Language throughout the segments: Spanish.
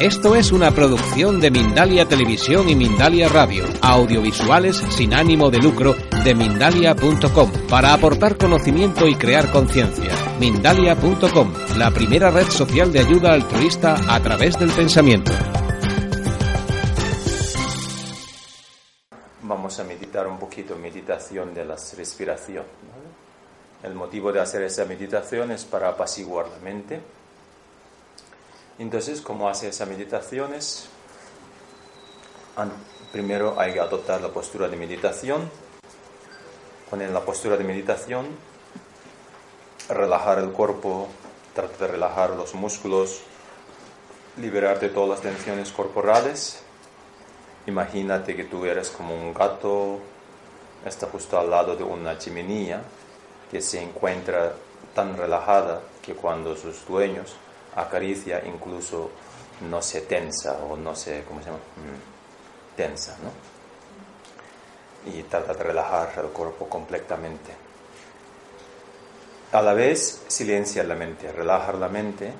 Esto es una producción de Mindalia Televisión y Mindalia Radio, audiovisuales sin ánimo de lucro de mindalia.com, para aportar conocimiento y crear conciencia. Mindalia.com, la primera red social de ayuda altruista a través del pensamiento. Vamos a meditar un poquito, meditación de la respiración. El motivo de hacer esa meditación es para apaciguar la mente entonces, ¿cómo hace esas meditaciones? Primero hay que adoptar la postura de meditación. Con la postura de meditación, relajar el cuerpo, tratar de relajar los músculos, liberarte de todas las tensiones corporales. Imagínate que tú eres como un gato, está justo al lado de una chimenea que se encuentra tan relajada que cuando sus dueños acaricia incluso no se tensa o no se, ¿cómo se llama? Mm, tensa, ¿no? Y trata de relajar el cuerpo completamente. A la vez, silencia la mente, relajar la mente.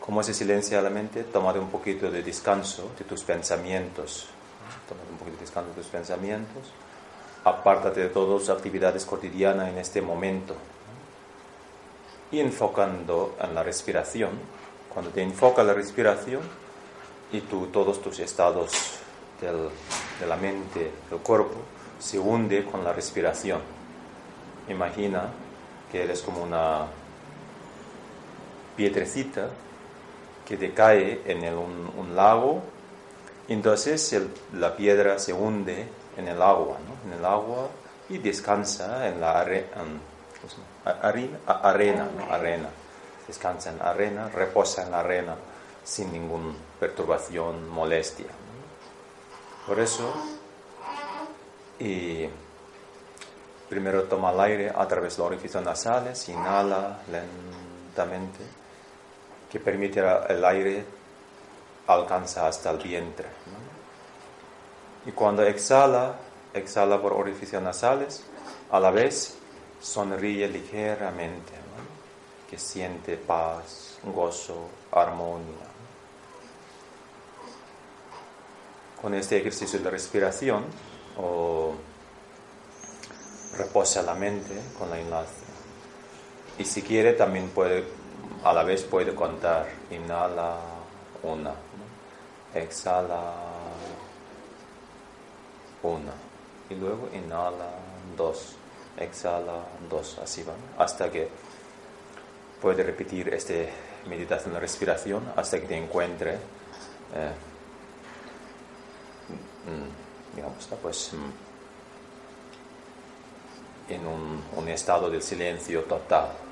¿Cómo se silencia la mente? Toma un poquito de descanso de tus pensamientos. Toma un poquito de descanso de tus pensamientos. Apártate de todas tus actividades cotidianas en este momento y enfocando en la respiración. Cuando te enfoca la respiración y tú, todos tus estados de la mente, del cuerpo, se hunde con la respiración. Imagina que eres como una piedrecita que te cae en un, lago, entonces la piedra se hunde en el agua, en el agua y descansa en la, en, arena, arena, arena. Descansa en la arena, reposa en la arena sin ninguna perturbación, molestia. Por eso, y primero toma el aire a través de los orificios nasales, inhala lentamente, que permite el aire alcanza hasta el vientre. Y cuando exhala, exhala por orificios nasales, a la vez sonríe ligeramente, que siente paz, gozo, armonía. Con este ejercicio de respiración, o reposa la mente con la inhalación. Y si quiere, también puede, a la vez puede contar. Inhala una, exhala una, y luego inhala dos exhala dos, así van, hasta que puede repetir esta meditación de respiración hasta que te encuentre, eh, mm, digamos, pues, mm, en un, un estado de silencio total.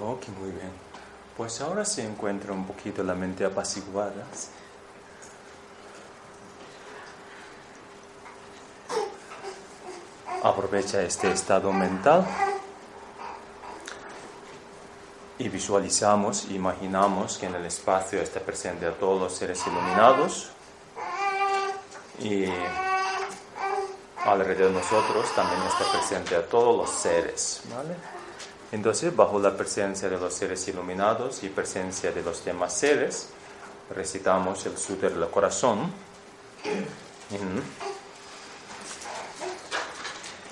Ok, muy bien. Pues ahora se encuentra un poquito la mente apaciguada. Aprovecha este estado mental y visualizamos, imaginamos que en el espacio está presente a todos los seres iluminados y alrededor de nosotros también está presente a todos los seres. ¿vale? Entonces, bajo la presencia de los seres iluminados y presencia de los demás seres, recitamos el Sutra del corazón.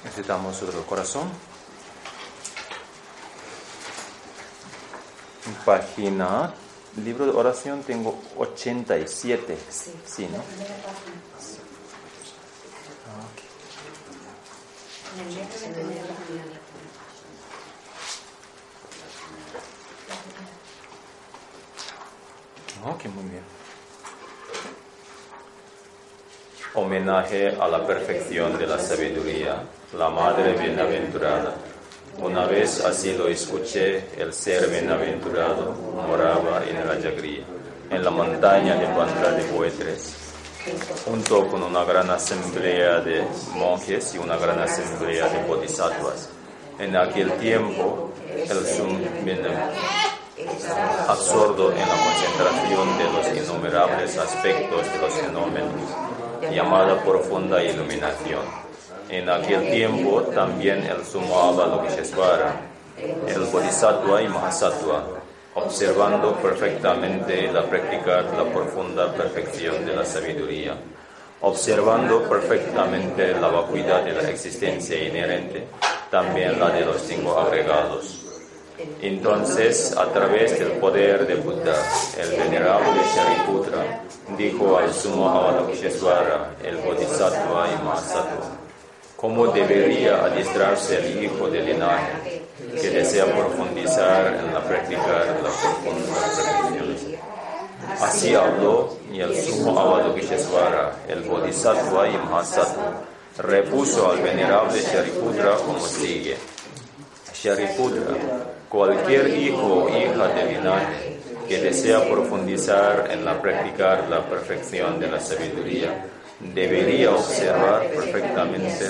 Recitamos el Sutra del corazón. Página, libro de oración tengo 87. Sí, sí ¿no? Bien. Homenaje a la perfección de la sabiduría, la Madre Bienaventurada. Una vez así lo escuché, el ser bienaventurado moraba en Rajagriha, en la montaña de Pandra de Buetres, junto con una gran asamblea de monjes y una gran asamblea de bodhisattvas. En aquel tiempo, el Sum absorto en la concentración de los innumerables aspectos de los fenómenos, llamada profunda iluminación. En aquel tiempo también el sumo Avalokiteshvara, el Bodhisattva y Mahasattva, observando perfectamente la práctica de la profunda perfección de la sabiduría, observando perfectamente la vacuidad de la existencia inherente, también la de los cinco agregados entonces, a través del poder de Buddha, el venerable Shariputra dijo al sumo Avalokiteshvara, el Bodhisattva y Mahasattva, cómo debería adiestrarse el hijo del linaje que desea profundizar en la práctica de la profunda perfección. Así habló y el sumo Avalokiteshvara, el Bodhisattva y Mahasattva, repuso al venerable Shariputra como sigue. Shariputra, Cualquier hijo o hija de linaje que desea profundizar en la practicar la perfección de la sabiduría debería observar perfectamente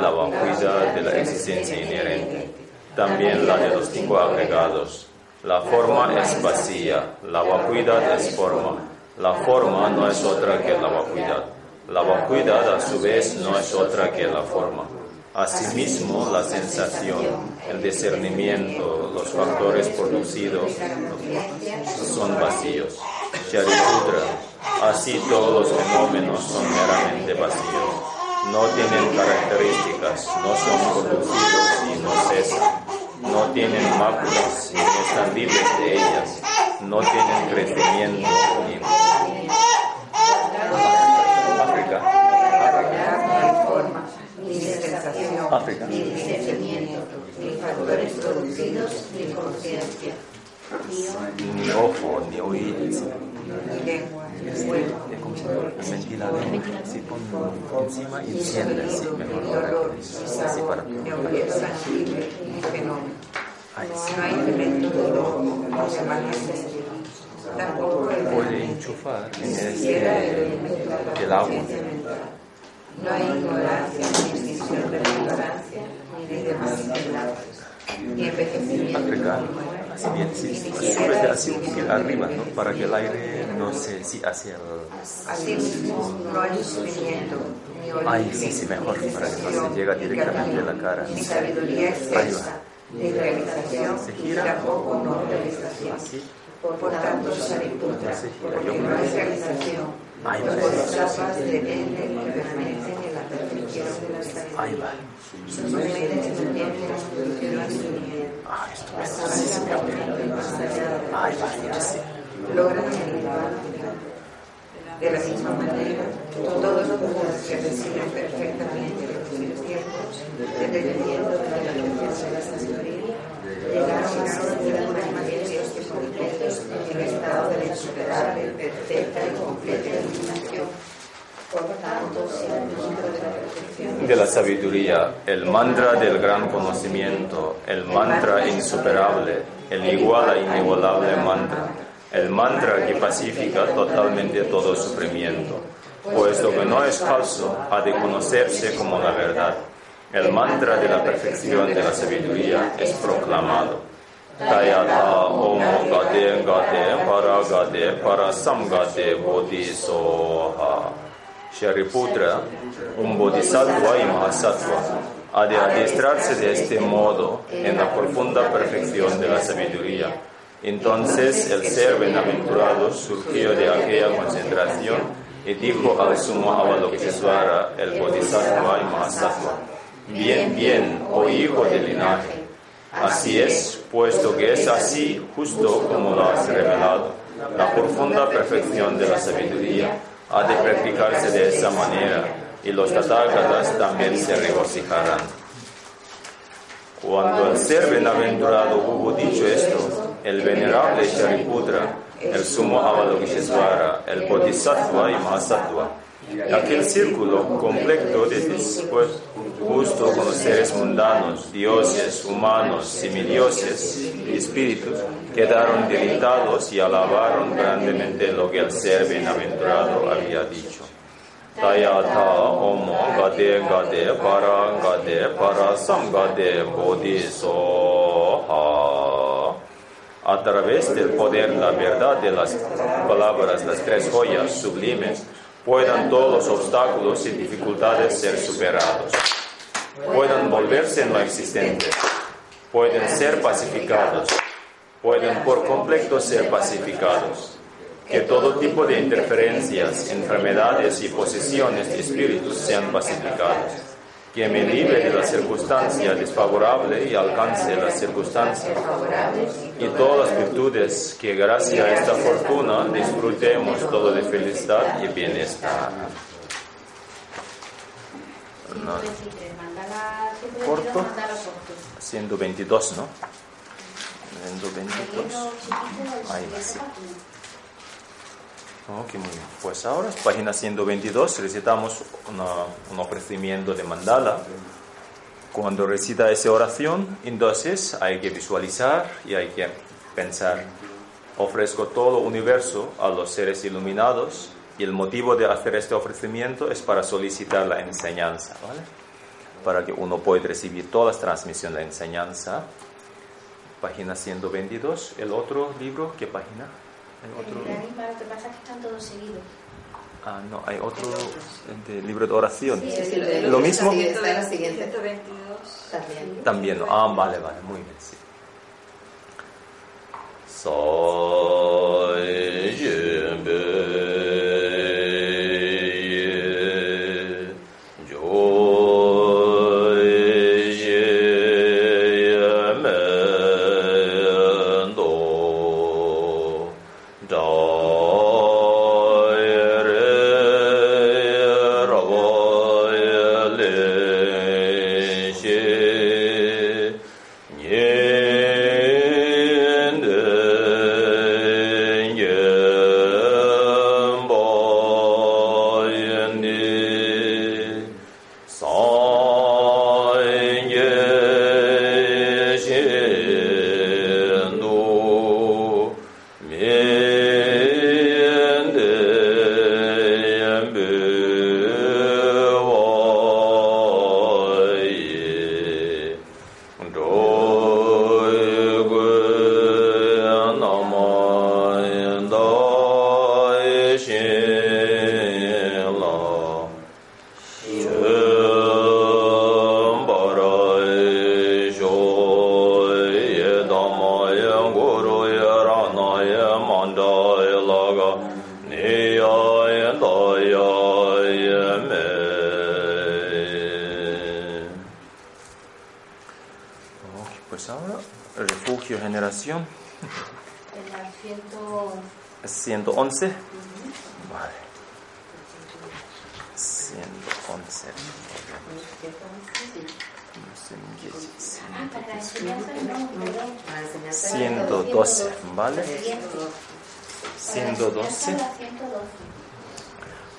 la vacuidad de la existencia inherente, también la de los cinco agregados. La forma es vacía, la vacuidad es forma. La forma no es otra que la vacuidad. La vacuidad a su vez no es otra que la forma. Asimismo, la sensación, el discernimiento, los factores producidos son vacíos. Shariputra, así todos los fenómenos son meramente vacíos. No tienen características, no son producidos y no cesan. No tienen máculas ni están libres de ellas. No tienen crecimiento ni... África África. ni discernimiento, ni factores producidos, ni conciencia. Ni ojo, ni oído. Ni lengua, ni huevo. El ventilador, si pon encima y enciende así, mejor. dolor, así para ni oler sensible, ni fenómeno. No hay elemento del ojo, ni de manifestación. Tampoco puede enchufar en este, el agua. No hay ignorancia ni extinción de la ignorancia, ni de demasiado ni envejecimiento. Así bien, sí, súbete así un poquito arriba, ¿no? Para que el aire no se, sí, hacia el... Así mismo, no hay sufrimiento, ni Ay, sí, sí, mejor, para que no se llegue directamente a la cara. Ni sabiduría excesa, ni realización, ni tampoco no realización. Por tanto, Shariputra, porque no hay realización. Los capas dependen y permanecen en la perfección de la sabiduría. Sus tienen la sí. Logran elevar de la misma manera todos los que reciben perfectamente los tiempos, dependiendo de la perfección de la sabiduría, llegaron a ser materias que completos en el estado de la insuperable, perfecta y completa iluminación. Por tanto, si el número de la perfección de la sabiduría, el mantra del gran conocimiento, el mantra insuperable, el igual a inigualable mantra, el mantra que pacifica totalmente todo sufrimiento, puesto que no es falso, ha de conocerse como la verdad. El mantra de la perfección de la sabiduría es proclamado. Tayata Om Gade Gade Para Gade Para Samgade Bodhisoha Shariputra, un bodhisattva y mahasattva, ha de adiestrarse de este modo en la profunda perfección de la sabiduría. Entonces el ser bienaventurado surgió de aquella concentración y dijo al sumo Avalokitesvara, el bodhisattva y mahasattva, bien, bien, oh hijo del linaje. Así es, puesto que es así, justo como lo has revelado, la profunda perfección de la sabiduría ha de practicarse de esa manera y los tathagatas también se regocijarán. Cuando el ser bienaventurado hubo dicho esto, el venerable Shariputra, el sumo Avalokitesvara, el Bodhisattva y Mahasattva, aquel círculo completo de dispuesto con los seres mundanos, dioses, humanos, semidioses y espíritus, quedaron debilitados y alabaron grandemente lo que el ser bienaventurado había dicho. Tayata Omo Gade Gade Para Gade Para Samgade Bodhisoha. A través del poder, la verdad de las palabras, las tres joyas sublimes, puedan todos los obstáculos y dificultades ser superados, puedan volverse no existentes, pueden ser pacificados, pueden por completo ser pacificados, que todo tipo de interferencias, enfermedades y posesiones de espíritus sean pacificados, que me libre de la circunstancia desfavorable y alcance las circunstancias y todas las virtudes que gracias a esta fortuna disfrutemos todo de felicidad y bienestar. Corto. 122, ¿no? 122. Ahí sí. Ok, muy bien. Pues ahora, página 122, recitamos un ofrecimiento de mandala. Cuando recita esa oración, entonces hay que visualizar y hay que pensar. Ofrezco todo el universo a los seres iluminados y el motivo de hacer este ofrecimiento es para solicitar la enseñanza, ¿vale? Para que uno pueda recibir todas las transmisiones de enseñanza. Página 122. ¿El otro libro? ¿Qué página? El otro... lo que pasa es que están todos seguidos. Ah, no, hay otro de libro de oración. Sí, sí, ¿Lo mismo? Está la siguiente. 122. También. También, ¿no? ah, vale, vale, muy bien, sí. Soy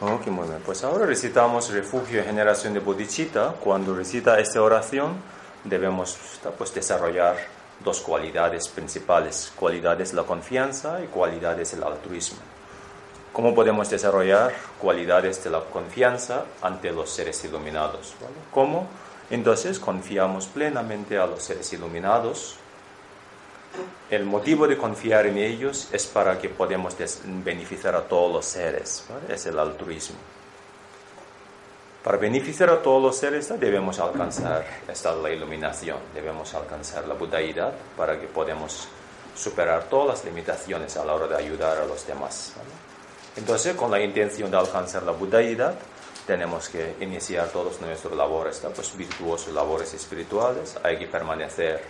Ok, muy bien. Pues ahora recitamos refugio y generación de bodhicitta. Cuando recita esta oración, debemos pues, desarrollar dos cualidades principales, cualidades la confianza y cualidades el altruismo. ¿Cómo podemos desarrollar cualidades de la confianza ante los seres iluminados? ¿Cómo? Entonces confiamos plenamente a los seres iluminados. El motivo de confiar en ellos es para que podamos beneficiar a todos los seres. Es el altruismo. Para beneficiar a todos los seres debemos alcanzar esta la iluminación, debemos alcanzar la budaidad para que podamos superar todas las limitaciones a la hora de ayudar a los demás. Entonces, con la intención de alcanzar la budaidad, tenemos que iniciar todos nuestros labores, pues virtuosos labores espirituales, hay que permanecer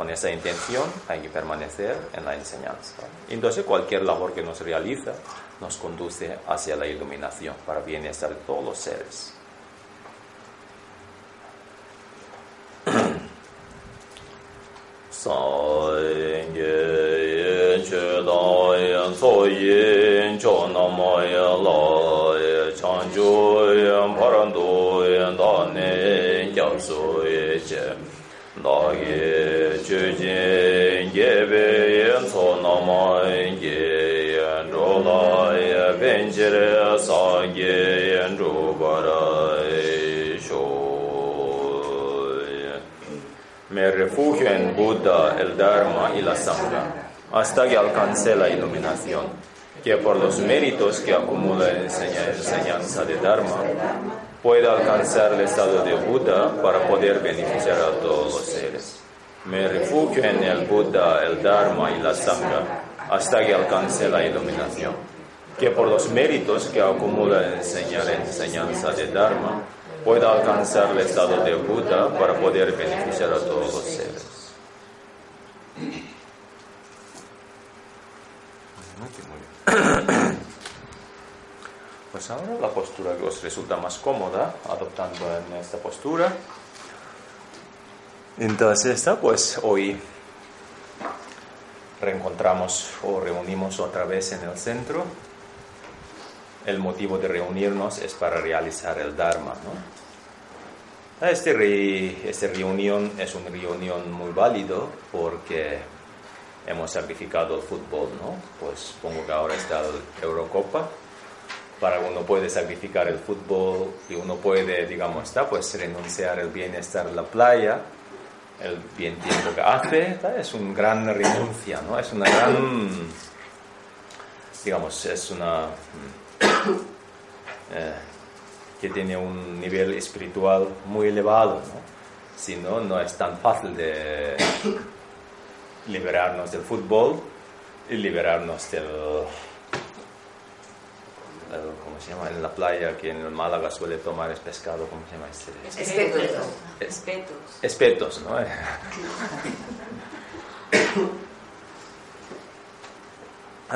con esa intención, hay que permanecer en la enseñanza. Entonces, cualquier labor que nos realiza nos conduce hacia la iluminación para bienestar de todos los seres. Me refugio en Buda, el Dharma y la Sangha, hasta que alcance la iluminación, que por los méritos que acumula en enseñanza de Dharma, pueda alcanzar el estado de Buda para poder beneficiar a todos los seres. Me refugio en el Buda, el Dharma y la Sangha, hasta que alcance la iluminación, que por los méritos que acumula en enseñanza de Dharma, pueda alcanzar el estado de Buda para poder beneficiar a todos los seres. Pues ahora la postura que os resulta más cómoda, adoptando en esta postura. Entonces, esta, pues hoy reencontramos o reunimos otra vez en el centro el motivo de reunirnos es para realizar el Dharma. ¿no? Este, esta reunión es una reunión muy válido porque hemos sacrificado el fútbol, ¿no? Pues supongo que ahora está la Eurocopa. Para uno puede sacrificar el fútbol y uno puede, digamos, está, pues renunciar el bienestar en la playa, el bien tiempo que hace, es una gran renuncia, ¿no? Es una gran, digamos, es una eh, que tiene un nivel espiritual muy elevado, ¿no? Si no, no es tan fácil de liberarnos del fútbol y liberarnos del, ¿cómo se llama? En la playa que en el Málaga suele tomar es pescado, ¿cómo se llama este? Espetos. Espetos. Espetos, ¿no?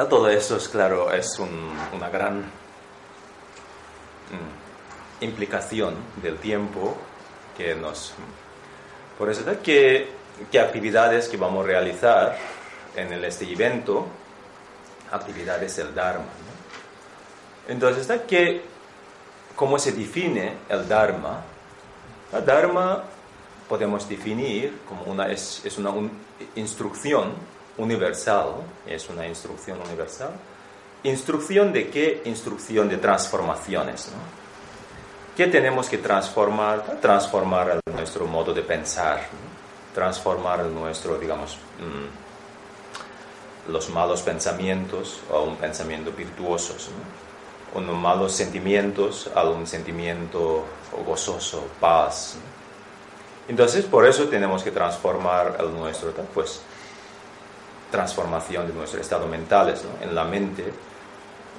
Todo eso es claro, es una gran mm, implicación del tiempo que nos... Por eso, ¿qué, qué actividades que vamos a realizar en este evento? Actividades del Dharma. Entonces, ¿qué, ¿cómo se define el Dharma? El Dharma podemos definir como una, es, es una instrucción universal, es una instrucción universal. ¿Instrucción de qué? Instrucción de transformaciones. ¿no? ¿Qué tenemos que transformar? Transformar nuestro modo de pensar, transformar nuestro, digamos, mm, los malos pensamientos a un pensamiento virtuosos, unos malos sentimientos a un sentimiento gozoso, paz. Entonces, por eso tenemos que transformar el nuestro, pues, transformación de nuestro estado mental, en la mente,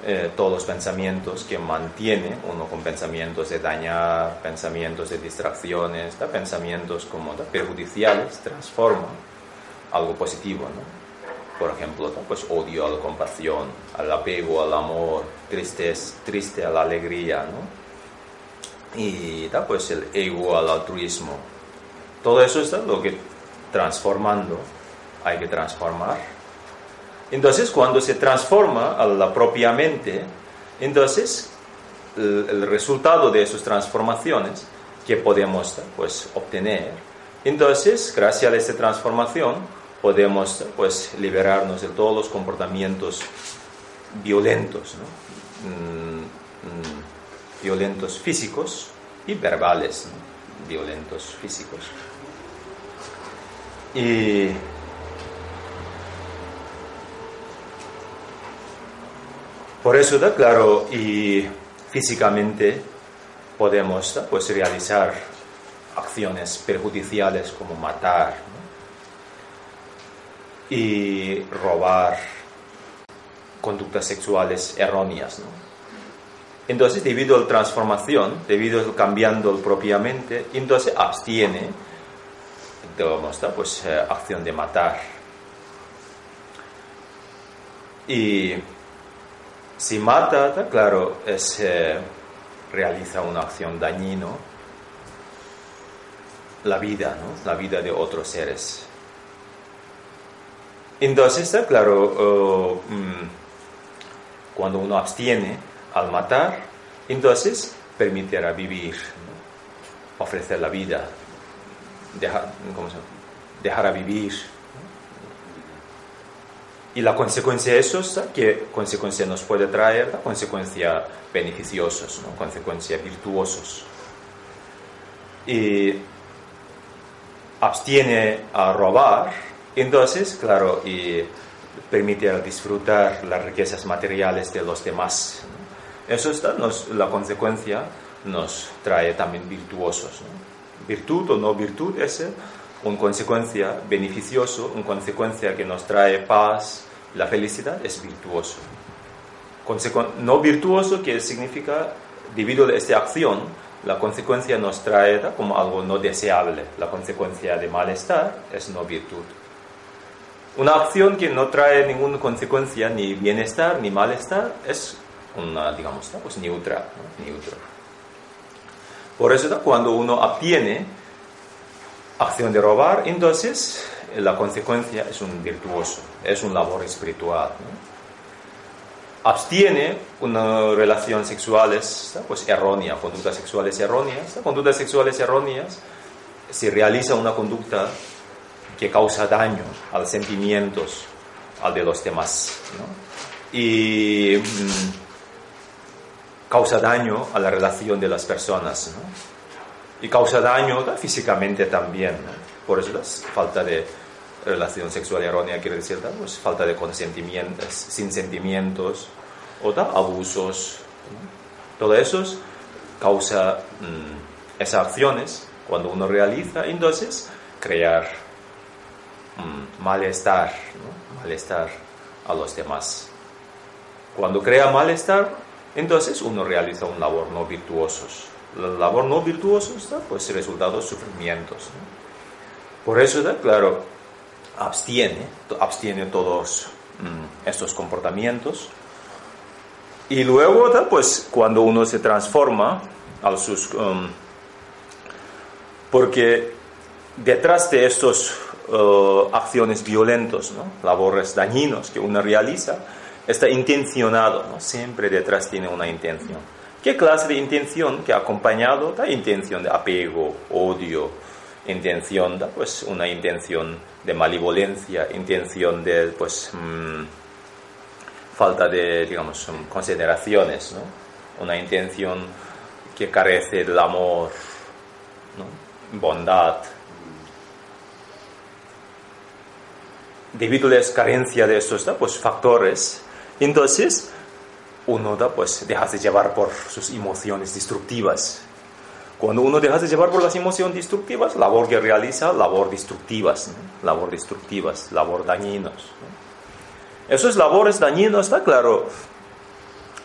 eh, todos los pensamientos que mantiene uno con pensamientos de dañar, pensamientos de distracciones, pensamientos como perjudiciales, transforma algo positivo. Por ejemplo, pues odio a la compasión, al apego al amor, tristeza, triste a la alegría, y pues el ego al altruismo. Todo eso está lo que transformando hay que transformar. Entonces, cuando se transforma a la propia mente, entonces el, el resultado de esas transformaciones que podemos pues, obtener. Entonces, gracias a esta transformación, podemos pues, liberarnos de todos los comportamientos violentos, ¿no? Mm, mm, violentos físicos y verbales, ¿no? violentos físicos. Y por eso, ¿da? claro, y físicamente podemos pues realizar acciones perjudiciales como matar. Y robar conductas sexuales erróneas. Entonces, debido a la transformación, debido a cambiando propiamente, entonces abstiene, ¿no? pues eh, acción de matar. Y si mata, claro, es, eh, realiza una acción dañino la vida, ¿no? la vida de otros seres. Entonces, claro, uh, mm, cuando uno abstiene al matar, entonces permitirá vivir, ofrecer la vida, dejar, ¿cómo se llama? dejar a vivir. Y la consecuencia de eso. ¿qué consecuencia nos puede traer? La consecuencia beneficiosos, ¿no? consecuencias virtuosos. Y abstiene a robar, entonces, claro, y permite disfrutar las riquezas materiales de los demás. Eso está, la consecuencia nos trae también virtuosos. Virtud o no virtud es una consecuencia beneficioso, una consecuencia que nos trae paz, la felicidad es virtuoso. No virtuoso que significa, debido a esta acción, la consecuencia nos trae como algo no deseable. La consecuencia de malestar es no virtud. Una acción que no trae ninguna consecuencia, ni bienestar, ni malestar, es una, digamos, pues neutra, ¿no? neutra. Por eso, cuando uno obtiene acción de robar, entonces la consecuencia es un virtuoso, es un labor espiritual. ¿no? abstiene una relación sexuales pues errónea, conductas sexuales erróneas. Conductas sexuales erróneas se realiza una conducta que causa daño a los sentimientos al de los demás y mmm, causa daño a la relación de las personas y causa daño físicamente también. Por eso la falta de relación sexual errónea quiere decir pues, falta de consentimientos, sin sentimientos o da abusos. Todo eso causa mmm, esas acciones cuando uno realiza, entonces crear malestar, ¿no? malestar a los demás. Cuando crea malestar, entonces uno realiza un labor no virtuosos. La labor no virtuosos da pues resultados sufrimientos. ¿no? Por eso, da, claro, abstiene, abstiene todos mmm, estos comportamientos. Y luego, pues, cuando uno se transforma a sus... Um, porque detrás de estas uh, acciones violentas, ¿no? labores dañinos que uno realiza, está intencionado, ¿no? siempre detrás tiene una intención. ¿Qué clase de intención que ha acompañado la intención de apego, odio, intención, ¿da? pues una intención de malevolencia, intención de pues mmm, falta de, digamos, consideraciones, ¿no? una intención que carece del amor, ¿no? bondad. Debido a la carencia de estos pues, factores, entonces uno da, pues, deja de llevar por sus emociones destructivas. Cuando uno deja de llevar por las emociones destructivas, labor que realiza, labor destructivas, ¿no? labor destructivas, labor dañinos. ¿no? Esos labores dañinos, está claro,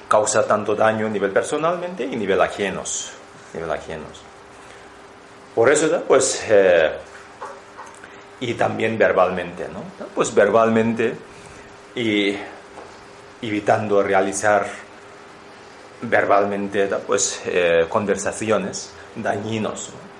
causa tanto daño a nivel personalmente y nivel ajenos. Nivel ajenos. Por eso, pues, eh, y también verbalmente, ¿no? Pues verbalmente y evitando realizar verbalmente, pues, eh, conversaciones dañinos. ¿no?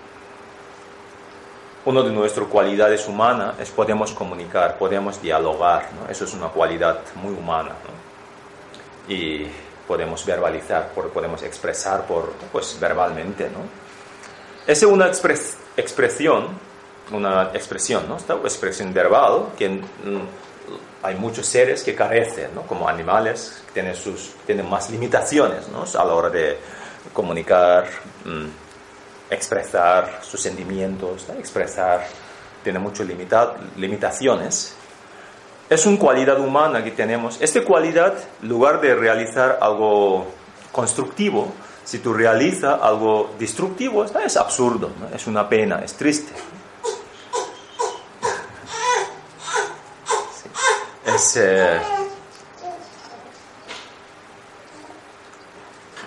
una de nuestras cualidades humanas es podemos comunicar, podemos dialogar, ¿no? eso es una cualidad muy humana. ¿no? Y podemos verbalizar, podemos expresar por, pues, verbalmente. ¿no? Esa es una expresión, una expresión, ¿no? Expresión verbal que mm, hay muchos seres que carecen, ¿no? como animales, tienen, sus, tienen más limitaciones ¿no? a la hora de comunicar, mm, expresar sus sentimientos, expresar, tiene muchas limitaciones. Es una cualidad humana que tenemos. Esta cualidad, en lugar de realizar algo constructivo, si tú realizas algo destructivo, es absurdo, es una pena, es triste. Es, eh,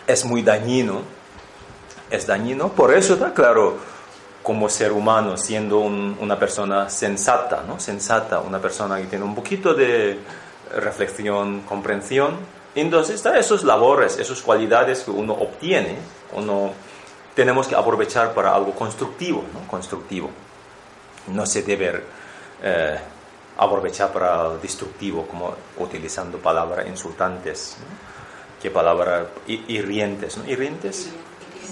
es muy dañino, es dañino, por eso está claro, como ser humano, siendo una persona sensata, ¿no? sensata, una persona que tiene un poquito de reflexión, comprensión, entonces está esos labores, esas cualidades que uno obtiene, uno tenemos que aprovechar para algo constructivo, ¿no? constructivo. No se debe eh, aprovechar para destructivo, como utilizando palabras insultantes, que palabras hirientes, ¿no? ¿Hirientes?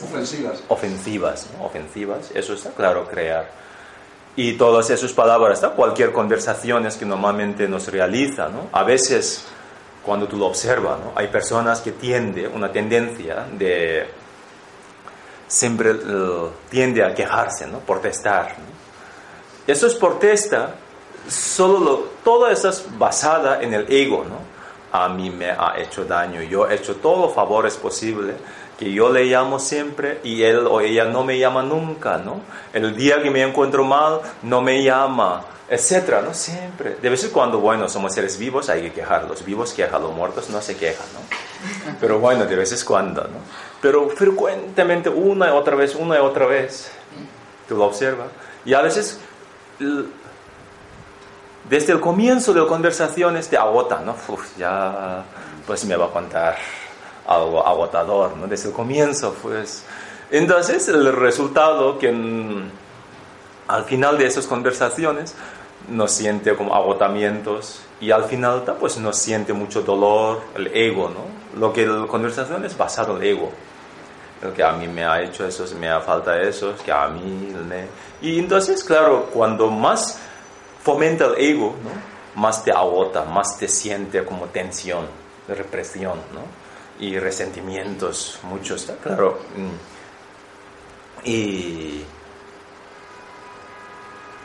Ofensivas. Ofensivas, ofensivas, eso está claro, crear. Y todas esas palabras, ¿está? cualquier conversación que normalmente nos realiza, ¿no? a veces cuando tú lo observas, ¿no? hay personas que tienden, una tendencia de siempre uh, tiende a quejarse, ¿no? protestar. ¿no? Eso es protesta solo todo eso es basada en el ego, ¿no? A mí me ha hecho daño, yo he hecho todos los favores posibles, que yo le llamo siempre y él o ella no me llama nunca, ¿no? El día que me encuentro mal, no me llama, etcétera, ¿no? Siempre. De vez en cuando, bueno, somos seres vivos, hay que quejar. Los vivos quejan, los muertos no se quejan, ¿no? Pero bueno, de vez en cuando, ¿no? Pero frecuentemente, una y otra vez, una y otra vez, tú lo observas. Y a veces desde el comienzo de las conversaciones te agota, ¿no? Uf, ya pues me va a contar algo agotador, ¿no? Desde el comienzo, pues. Entonces, el resultado que al final de esas conversaciones nos siente como agotamientos y al final pues nos siente mucho dolor, el ego, ¿no? Lo que la conversación es basado en el ego. El que a mí me ha hecho eso, me ha falta eso, que a mí me... Y entonces, claro, cuando más fomenta el ego, ¿no? más te agota, más te siente como tensión, represión ¿no? y resentimientos, muchos, claro. Mm. Y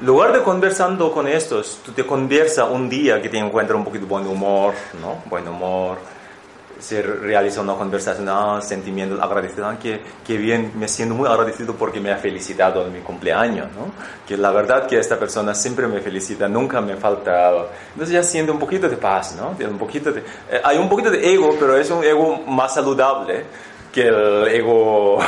lugar de conversando con estos, tú te conversas un día que te encuentras un poquito de buen humor, ¿no? Buen humor, se realiza una conversación, ah, sentimientos agradecidos, ah, que, que, bien, me siento muy agradecido porque me ha felicitado en mi cumpleaños, ¿no? Que la verdad que esta persona siempre me felicita, nunca me falta, entonces ya siento un poquito de paz, ¿no? Un poquito de, eh, hay un poquito de ego, pero es un ego más saludable que el ego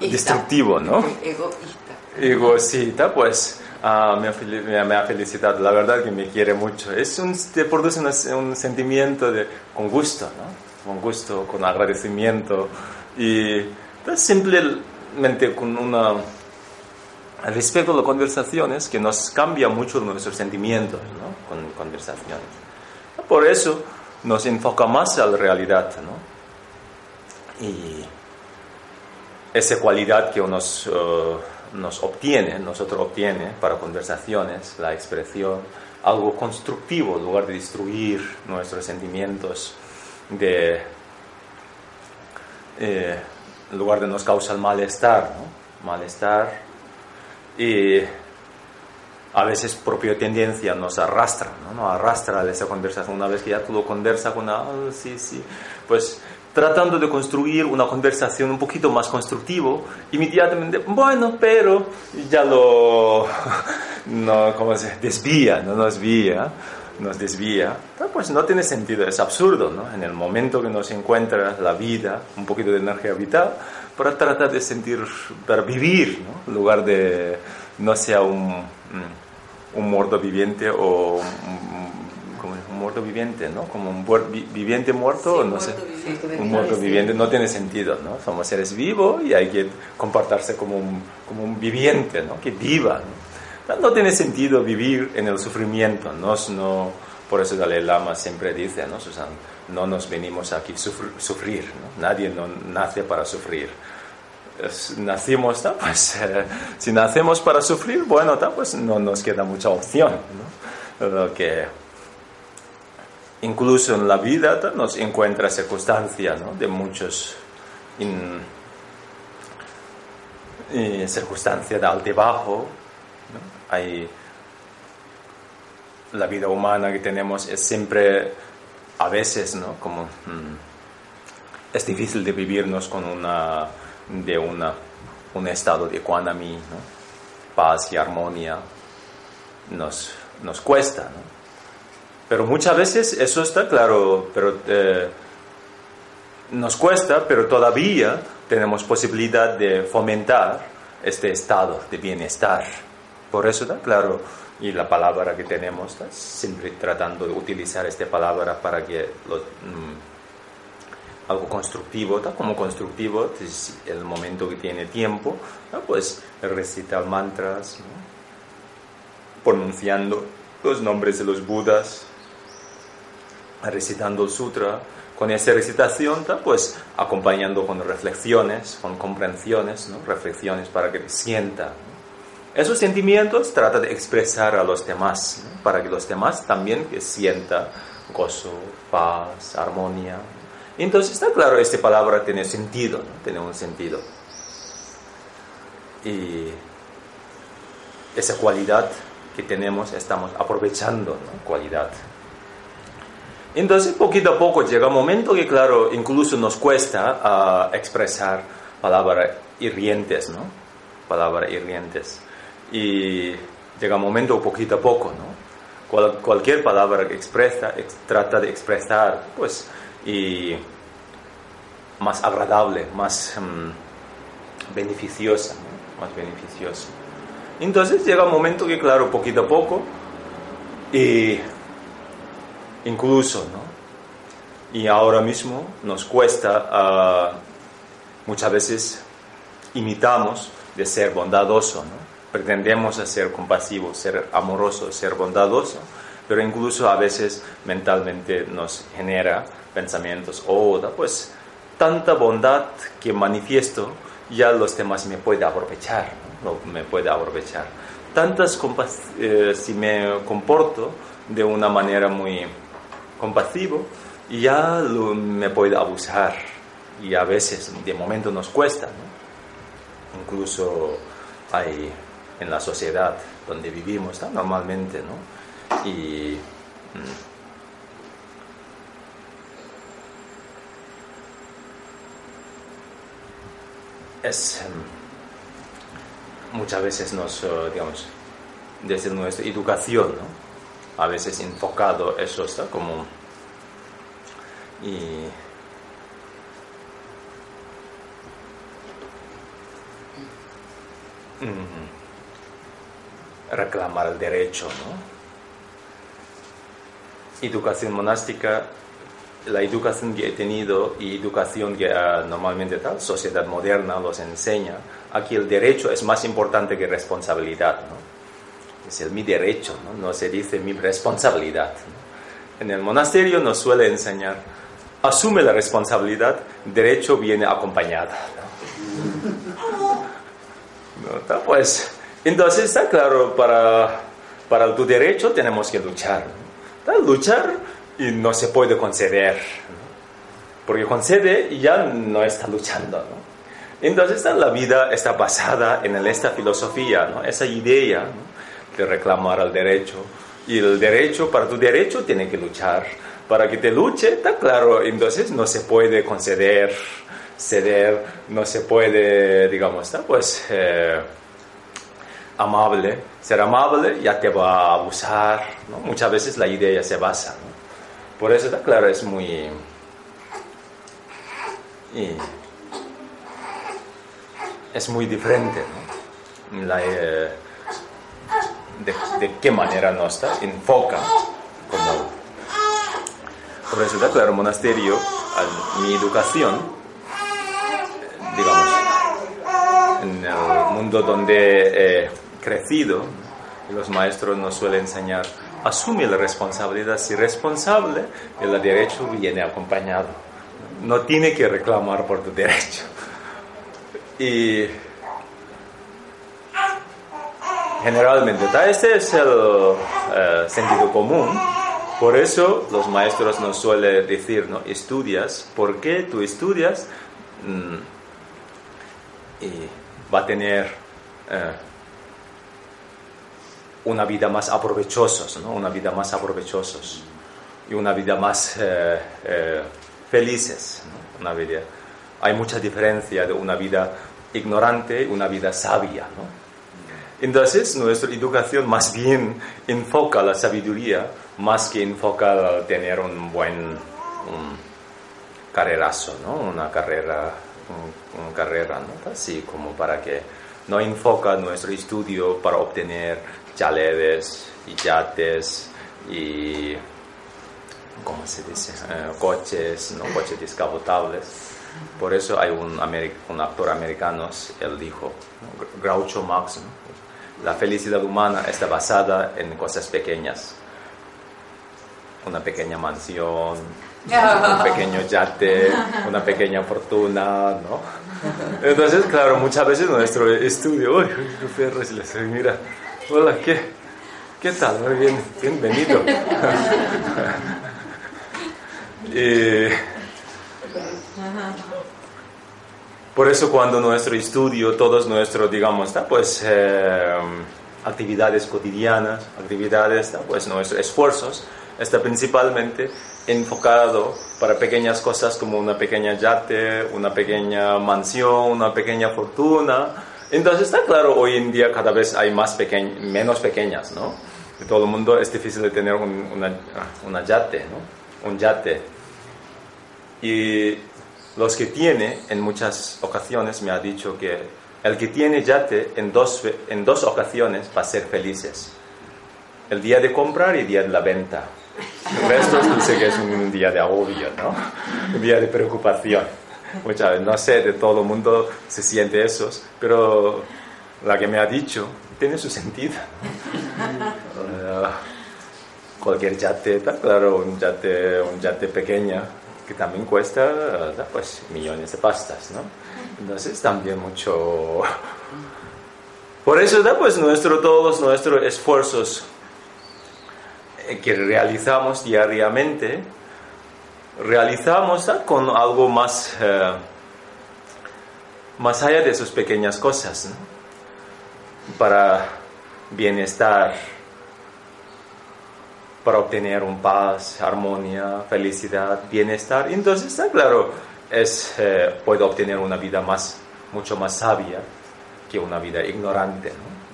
destructivo, ¿no? Egoísta. Egoísta, pues... Ah, me, ha, me, ha, felicitado, la verdad que me quiere mucho. Es un, te produce un sentimiento de, con gusto, ¿no? Con gusto, con agradecimiento y pues, simplemente con una respecto a las conversaciones que nos cambia mucho nuestros sentimientos ¿no? con conversaciones. Por eso nos enfoca más a la realidad ¿no? y esa cualidad que nos, uh, nos obtiene, nosotros obtiene para conversaciones, la expresión, algo constructivo en lugar de destruir nuestros sentimientos de, eh, en lugar de nos causa el malestar, ¿no? malestar y a veces propia tendencia nos arrastra, ¿no? nos arrastra a esa conversación. Una vez que ya tú lo conversas con, ah, sí, sí, pues tratando de construir una conversación un poquito más constructivo, inmediatamente, bueno, pero ya lo, no, ¿cómo se desvía, no nos desvía nos desvía, pues no tiene sentido, es absurdo, ¿no? En el momento que nos encuentra la vida, un poquito de energía vital, para tratar de sentir, para vivir, ¿no? En lugar de no sea un, mm, un muerto viviente o un, como un muerto viviente, ¿no? Como un viviente muerto, no sé, un muerto viviente no tiene sentido, ¿no? Somos seres vivos y hay que comportarse como un, como un viviente, ¿no? Que viva, ¿no? No tiene sentido vivir en el sufrimiento, no, no, Por eso Dalai Lama siempre dice, ¿no, Susan? No nos venimos aquí a sufrir, ¿no? Nadie no nace para sufrir. nacimos, pues eh, si nacemos para sufrir, bueno, pues no nos queda mucha opción, ¿no? Lo que incluso en la vida nos encuentra circunstancias ¿no? de muchos circunstancias de altibajo. Hay la vida humana que tenemos es siempre, a veces, ¿no? Como mm, es difícil de vivirnos con una, de una, un estado de ¿no? paz y armonía. Nos, nos cuesta, ¿no? Pero muchas veces eso está claro, pero eh, nos cuesta, pero todavía tenemos posibilidad de fomentar este estado de bienestar. Por eso está claro, y la palabra que tenemos, está siempre tratando de utilizar esta palabra para que mm, algo constructivo, está como constructivo, es el momento que tiene tiempo, pues recitar mantras, pronunciando los nombres de los budas, recitando el sutra, con esa recitación, pues acompañando con reflexiones, con comprensiones, reflexiones para que sienta. Esos sentimientos trata de expresar a los demás, para que los demás también que sienta gozo, paz, armonía. entonces está claro, esta palabra tiene sentido, tiene un sentido. Y esa cualidad que tenemos estamos aprovechando, ¿no? cualidad entonces, poquito a poco llega un momento que, claro, incluso nos cuesta ah, expresar palabras hirientes, ¿no? Palabras hirientes. Y llega un momento, poquito a poco, ¿no? cualquier palabra que expresa, trata de expresar, pues, y más agradable, más mm, beneficiosa, más beneficiosa. Entonces llega un momento que, claro, poquito a poco, y incluso, ¿no? Y ahora mismo nos cuesta, ah, muchas veces imitamos de ser bondadoso, ¿no? Pretendemos ser compasivo, ser amoroso, ser bondadoso, pero incluso a veces mentalmente nos genera pensamientos, oh, pues tanta bondad que manifiesto, ya los demás me pueden aprovechar, ¿no? me puede aprovechar. Tantas, eh, si me comporto de una manera muy compasivo y ya me puede abusar y a veces de momento nos cuesta, incluso hay en la sociedad donde vivimos normalmente, ¿no? y mm, es mm, muchas veces nos digamos desde nuestra educación ¿no? a veces enfocado eso está como y reclamar el derecho, ¿no? Educación monástica, la educación que he tenido y educación que uh, normalmente tal sociedad moderna los enseña, aquí el derecho es más importante que responsabilidad, ¿no? es el mi derecho, ¿no? se dice mi responsabilidad. En el monasterio nos suele enseñar, asume la responsabilidad, derecho viene acompañada. ¿no? Pues, entonces está claro, para, para tu derecho tenemos que luchar. Luchar y no se puede conceder, porque concede ya no está luchando. Entonces la vida está basada en esta filosofía, ¿no? esa idea de reclamar el derecho. Y el derecho, para tu derecho, tiene que luchar. Para que te luche, está claro, entonces no se puede conceder, ceder, no se puede, digamos, está pues eh, amable. Ser amable ya te va a abusar, ¿no? Muchas veces la idea se basa, Por eso está claro, es muy... es muy diferente, La, eh, de, qué manera nos enfoca como por resulta claro monasterio mi educación digamos en el mundo donde he crecido los maestros nos suelen enseñar asume la responsabilidad. Si responsable, el derecho viene acompañado. No tiene que reclamar por tu derecho. Y generalmente, este es el eh, sentido común. Por eso los maestros nos suelen decir, ¿no? Estudias, ¿por qué tú estudias? Mm, y va a tener eh, una vida más aprovechosa, ¿no? Una vida más aprovechosos y una vida más eh, felices, Una vida. Hay mucha diferencia de una vida ignorante y una vida sabia, ¿no? Entonces, nuestra educación más bien enfoca la sabiduría más que enfoca tener un buen carrerazo, ¿no? Una carrera, una carrera, ¿no? Así como para que no enfoca nuestro estudio para obtener chaledes y yates y, ¿cómo se dice? Eh, coches, ¿no? Coches descapotables. Por eso hay un, un actor americano, él dijo, Groucho Marx, ¿no? La felicidad humana está basada en cosas pequeñas. Una pequeña mansión, un pequeño yate, una pequeña fortuna, ¿no? Entonces, claro, muchas veces nuestro estudio, uy, mira, hola, ¿qué? ¿Qué tal? Muy bien, bienvenido. y, por eso cuando nuestro estudio, todos nuestros, digamos, pues eh, actividades cotidianas, actividades, pues nuestros esfuerzos, está principalmente enfocado para pequeñas cosas como una pequeña yate, una pequeña mansión, una pequeña fortuna. Entonces está claro, hoy en día cada vez hay más menos pequeñas, ¿no? todo el mundo es difícil de tener un, una, una yate, ¿no? Un yate. Y los que tiene, en muchas ocasiones me ha dicho que el que tiene yate en dos, en dos ocasiones va a ser felices. El día de comprar y el día de la venta. El resto dice que es un día de agobio, ¿no? Un día de preocupación. Muchas veces, no sé, de todo el mundo se siente eso, pero la que me ha dicho tiene su sentido. Uh, cualquier yate, está claro, un yate, un yate pequeño que también cuesta pues, millones de pastas, ¿no? Entonces también mucho... Por eso pues, nuestro, todos nuestros esfuerzos eh, que realizamos diariamente, realizamos con algo más, eh, más allá de esas pequeñas cosas, para bienestar para obtener un paz, armonía, felicidad, bienestar. Entonces, está claro, es, eh, puede obtener una vida más, mucho más sabia que una vida ignorante,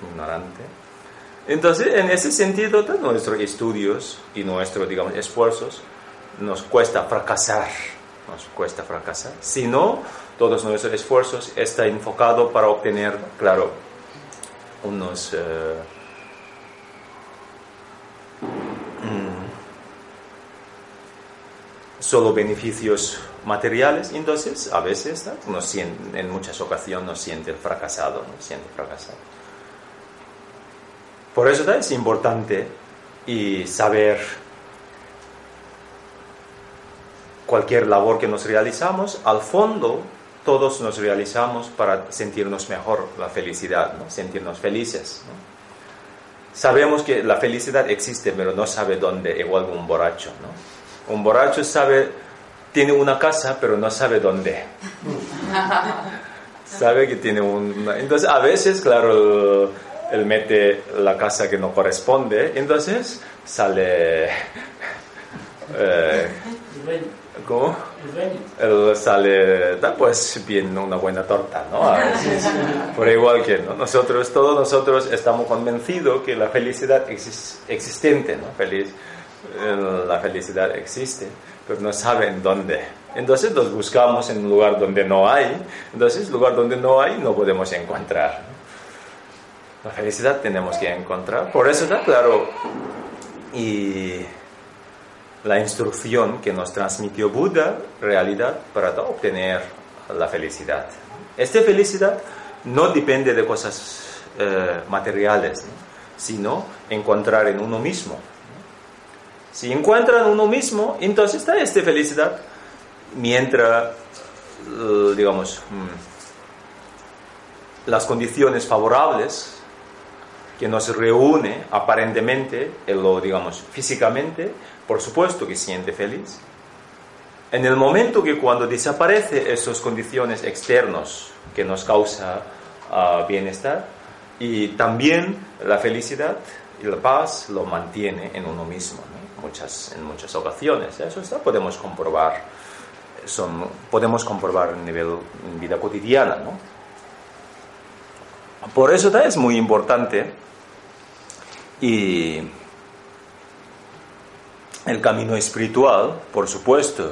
ignorante. Entonces, en ese sentido, nuestros estudios y nuestros, digamos, esfuerzos nos cuesta fracasar, nos cuesta fracasar. Si no, todos nuestros esfuerzos están enfocados para obtener, claro, unos... Eh, solo beneficios materiales, entonces a veces en muchas ocasiones nos siente fracasado, nos siente fracasado. Por eso es importante y saber cualquier labor que nos realizamos, al fondo todos nos realizamos para sentirnos mejor, la felicidad, ¿no? sentirnos felices. Sabemos que la felicidad existe, pero no sabe dónde, igual que un borracho. ¿no? Un borracho sabe, tiene una casa, pero no sabe dónde. sabe que tiene una... Entonces, a veces, claro, él mete la casa que no corresponde, entonces sale... Eh, ¿Cómo? Él sale, da pues bien una buena torta, ¿no? A veces, por igual que ¿no? nosotros, todos nosotros estamos convencidos que la felicidad es existente, ¿no? Feliz, la felicidad existe, pero no saben dónde. Entonces los buscamos en un lugar donde no hay, entonces lugar donde no hay no podemos encontrar. La felicidad tenemos que encontrar, por eso está claro. Y la instrucción que nos transmitió Buda, realidad, para obtener la felicidad. Esta felicidad no depende de cosas eh, materiales, sino encontrar en uno mismo Si encuentran uno mismo, entonces está esta felicidad. Mientras, eh, digamos, mm, las condiciones favorables que nos reúne aparentemente, en lo, digamos, físicamente, por supuesto que siente feliz. En el momento que cuando desaparece esas condiciones externas que nos causa ah, bienestar, y también la felicidad y la paz lo mantiene en uno mismo, muchas, en muchas ocasiones. Eso está, podemos comprobar, son, podemos comprobar a nivel vida cotidiana. ¿no? Por eso es muy importante y el camino espiritual, por supuesto,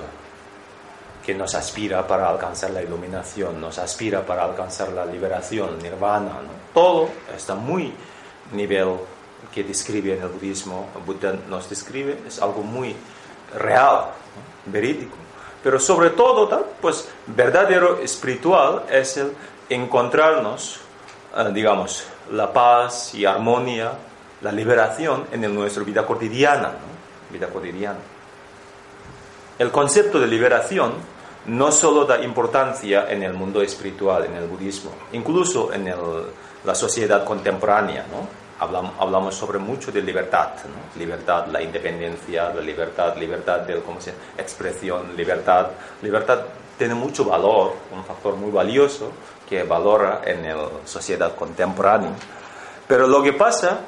que nos aspira para alcanzar la iluminación, nos aspira para alcanzar la liberación, nirvana, todo está muy nivel que describe en el budismo, Buda nos describe, es algo muy real, verídico. Pero sobre todo, pues verdadero espiritual es el encontrarnos, digamos, la paz y armonía, la liberación en nuestra vida cotidiana, vida cotidiana. El concepto de liberación no solo da importancia en el mundo espiritual, en el budismo, incluso en la sociedad contemporánea, ¿no? Hablamos, sobre mucho de libertad, libertad, la independencia, la libertad, libertad de ¿cómo se expresión, libertad. Libertad tiene mucho valor, un factor muy valioso que valora en la sociedad contemporánea. Pero lo que pasa,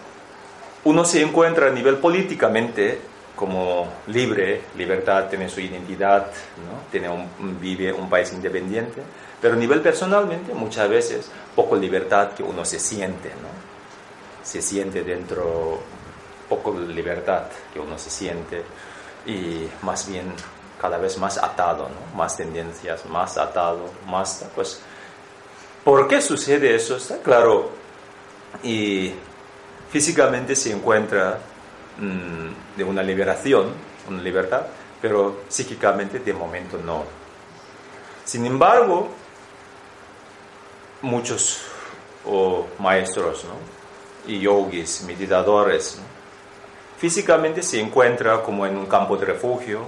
uno se encuentra a nivel políticamente como libre, libertad, tiene su identidad, ¿no? tiene un, vive un país independiente, pero a nivel personalmente muchas veces poco libertad que uno se siente, ¿no? se siente dentro, poco libertad que uno se siente y más bien cada vez más atado, ¿no? más tendencias, más atado, más, pues, ¿por qué sucede eso? Está claro, y físicamente se encuentra Mm, de una liberación, una libertad, pero psíquicamente de momento no. Sin embargo, muchos maestros y yogis, meditadores, físicamente se encuentra como en un campo de refugio,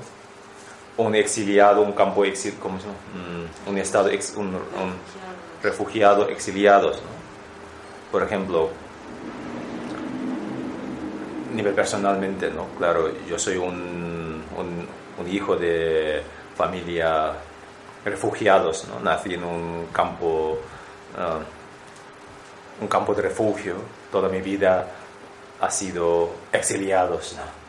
un exiliado, un campo exil, ¿cómo se mm, un estado, un, refugiado, exiliados. Por ejemplo, nivel personalmente, ¿no? Claro, yo soy un, un, hijo de familia refugiados, ¿no? Nací en un campo, ah, un campo de refugio. Toda mi vida ha sido exiliados, ¿no?